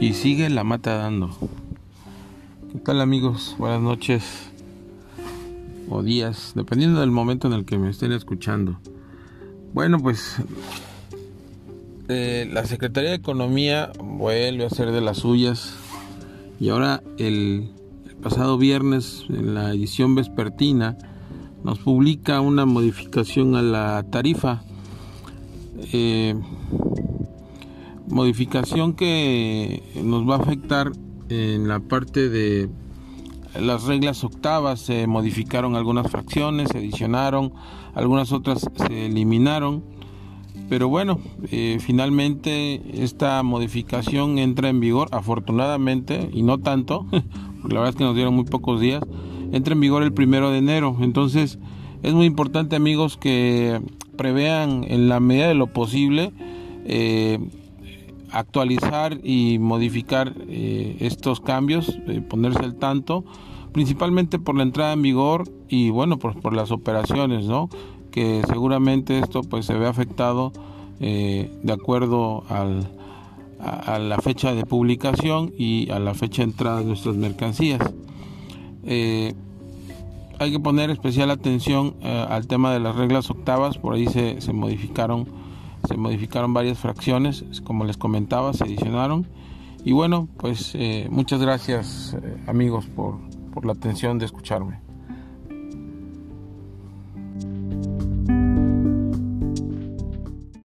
y sigue la mata dando. ¿Qué tal amigos? Buenas noches o días, dependiendo del momento en el que me estén escuchando. Bueno, pues eh, la Secretaría de Economía vuelve a hacer de las suyas y ahora el, pasado viernes en la edición vespertina nos publica una modificación a la tarifa. Eh, modificación que nos va a afectar en la parte de las reglas octavas se modificaron algunas fracciones, se adicionaron, algunas otras se eliminaron, pero bueno, eh, finalmente esta modificación entra en vigor, afortunadamente, y no tanto, porque la verdad es que nos dieron muy pocos días, entra en vigor el primero de enero, entonces es muy importante amigos que prevean en la medida de lo posible eh, actualizar y modificar eh, estos cambios, eh, ponerse al tanto, principalmente por la entrada en vigor y bueno, por, por las operaciones, ¿no? Que seguramente esto pues se ve afectado eh, de acuerdo al, a, la fecha de publicación y a la fecha de entrada de nuestras mercancías. hay que poner especial atención al tema de las reglas octavas, por ahí se, se modificaron se modificaron varias fracciones, como les comentaba, se adicionaron. Y bueno, pues eh, muchas gracias eh, amigos por, por la atención de escucharme.